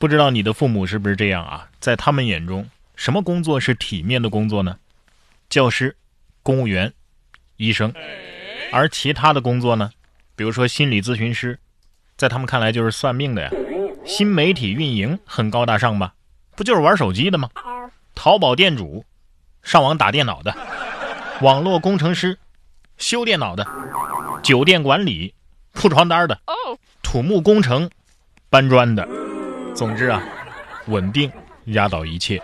不知道你的父母是不是这样啊？在他们眼中，什么工作是体面的工作呢？教师、公务员、医生，而其他的工作呢？比如说心理咨询师，在他们看来就是算命的呀。新媒体运营很高大上吧？不就是玩手机的吗？淘宝店主，上网打电脑的，网络工程师，修电脑的，酒店管理，铺床单的，土木工程，搬砖的。总之啊，稳定压倒一切。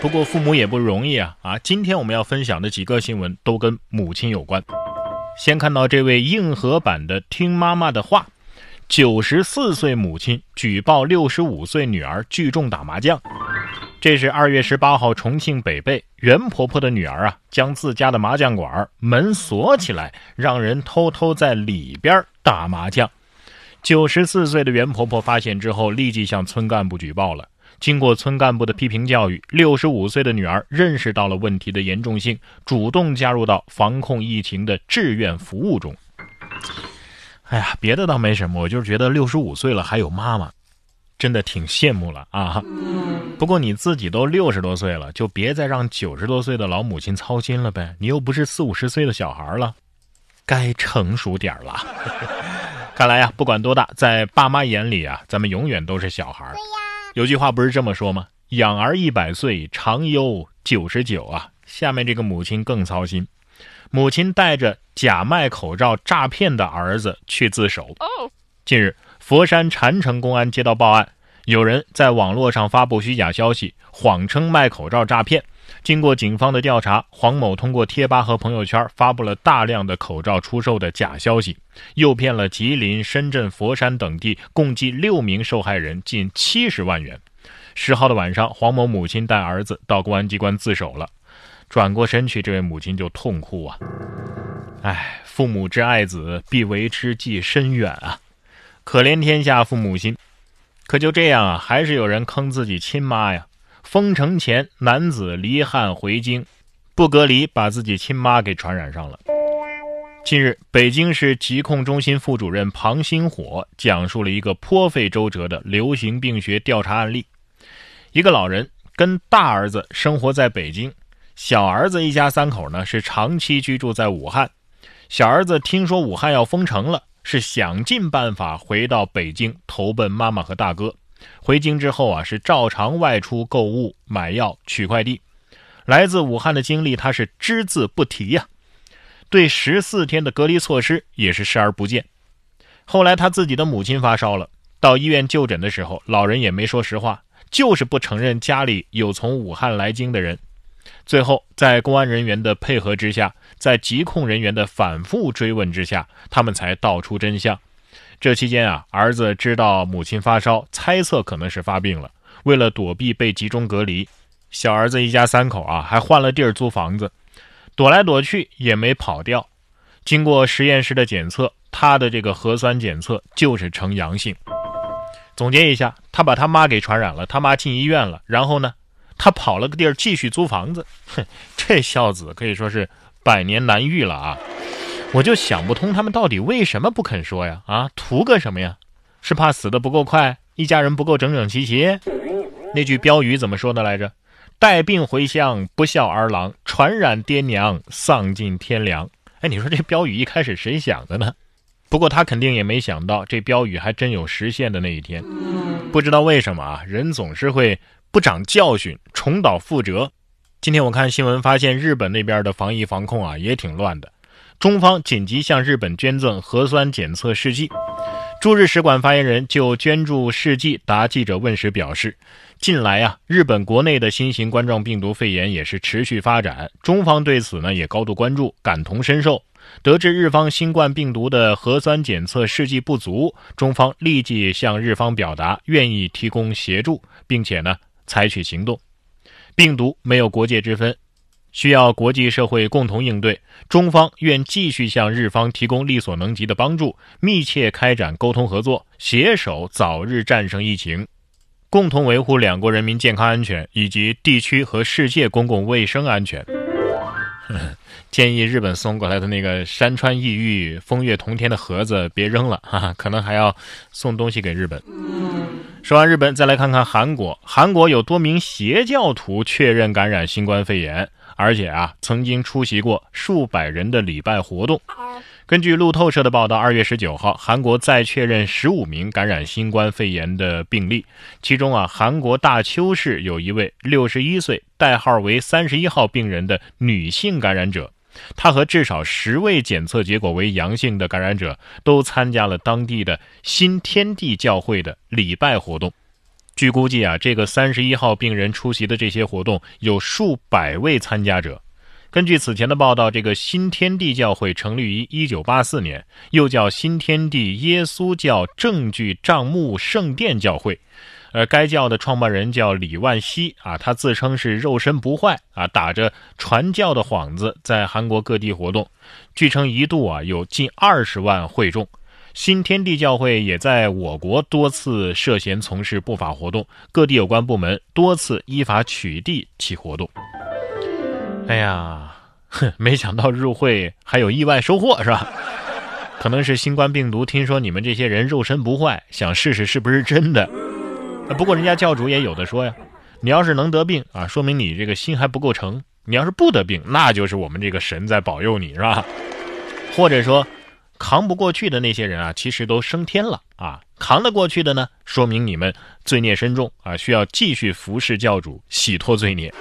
不过父母也不容易啊啊！今天我们要分享的几个新闻都跟母亲有关。先看到这位硬核版的听妈妈的话。九十四岁母亲举报六十五岁女儿聚众打麻将。这是二月十八号，重庆北碚袁婆婆的女儿啊，将自家的麻将馆门锁起来，让人偷偷在里边打麻将。九十四岁的袁婆婆发现之后，立即向村干部举报了。经过村干部的批评教育，六十五岁的女儿认识到了问题的严重性，主动加入到防控疫情的志愿服务中。哎呀，别的倒没什么，我就是觉得六十五岁了还有妈妈，真的挺羡慕了啊。不过你自己都六十多岁了，就别再让九十多岁的老母亲操心了呗。你又不是四五十岁的小孩了，该成熟点了。看来呀，不管多大，在爸妈眼里啊，咱们永远都是小孩。有句话不是这么说吗？养儿一百岁，长忧九十九啊。下面这个母亲更操心。母亲带着假卖口罩诈骗的儿子去自首。近日，佛山禅城公安接到报案，有人在网络上发布虚假消息，谎称卖口罩诈骗。经过警方的调查，黄某通过贴吧和朋友圈发布了大量的口罩出售的假消息，诱骗了吉林、深圳、佛山等地共计六名受害人近七十万元。十号的晚上，黄某母亲带儿子到公安机关自首了。转过身去，这位母亲就痛哭啊！哎，父母之爱子，必为之计深远啊！可怜天下父母心。可就这样啊，还是有人坑自己亲妈呀！封城前，男子离汉回京，不隔离，把自己亲妈给传染上了。近日，北京市疾控中心副主任庞星火讲述了一个颇费周折的流行病学调查案例：一个老人跟大儿子生活在北京。小儿子一家三口呢是长期居住在武汉，小儿子听说武汉要封城了，是想尽办法回到北京投奔妈妈和大哥。回京之后啊，是照常外出购物、买药、取快递。来自武汉的经历他是只字不提呀，对十四天的隔离措施也是视而不见。后来他自己的母亲发烧了，到医院就诊的时候，老人也没说实话，就是不承认家里有从武汉来京的人。最后，在公安人员的配合之下，在疾控人员的反复追问之下，他们才道出真相。这期间啊，儿子知道母亲发烧，猜测可能是发病了。为了躲避被集中隔离，小儿子一家三口啊，还换了地儿租房子，躲来躲去也没跑掉。经过实验室的检测，他的这个核酸检测就是呈阳性。总结一下，他把他妈给传染了，他妈进医院了，然后呢？他跑了个地儿继续租房子，哼，这孝子可以说是百年难遇了啊！我就想不通他们到底为什么不肯说呀？啊，图个什么呀？是怕死的不够快，一家人不够整整齐齐？那句标语怎么说的来着？带病回乡不孝儿郎，传染爹娘丧尽天良。哎，你说这标语一开始谁想的呢？不过他肯定也没想到，这标语还真有实现的那一天。不知道为什么啊，人总是会。不长教训，重蹈覆辙。今天我看新闻发现，日本那边的防疫防控啊也挺乱的。中方紧急向日本捐赠核酸检测试剂。驻日使馆发言人就捐助试剂答记者问时表示，近来啊，日本国内的新型冠状病毒肺炎也是持续发展，中方对此呢也高度关注，感同身受。得知日方新冠病毒的核酸检测试剂不足，中方立即向日方表达愿意提供协助，并且呢。采取行动，病毒没有国界之分，需要国际社会共同应对。中方愿继续向日方提供力所能及的帮助，密切开展沟通合作，携手早日战胜疫情，共同维护两国人民健康安全以及地区和世界公共卫生安全。建议日本送过来的那个山川异域、风月同天的盒子别扔了，哈哈，可能还要送东西给日本。说完日本，再来看看韩国。韩国有多名邪教徒确认感染新冠肺炎，而且啊，曾经出席过数百人的礼拜活动。根据路透社的报道，二月十九号，韩国再确认十五名感染新冠肺炎的病例，其中啊，韩国大邱市有一位六十一岁、代号为三十一号病人的女性感染者。她和至少十位检测结果为阳性的感染者都参加了当地的新天地教会的礼拜活动。据估计啊，这个三十一号病人出席的这些活动有数百位参加者。根据此前的报道，这个新天地教会成立于一九八四年，又叫新天地耶稣教证据账目圣殿教会。而该教的创办人叫李万熙啊，他自称是肉身不坏啊，打着传教的幌子，在韩国各地活动。据称一度啊有近二十万会众。新天地教会也在我国多次涉嫌从事不法活动，各地有关部门多次依法取缔其活动。哎呀，哼，没想到入会还有意外收获是吧？可能是新冠病毒听说你们这些人肉身不坏，想试试是不是真的。不过人家教主也有的说呀，你要是能得病啊，说明你这个心还不够诚；你要是不得病，那就是我们这个神在保佑你，是吧？或者说，扛不过去的那些人啊，其实都升天了啊；扛得过去的呢，说明你们罪孽深重啊，需要继续服侍教主，洗脱罪孽。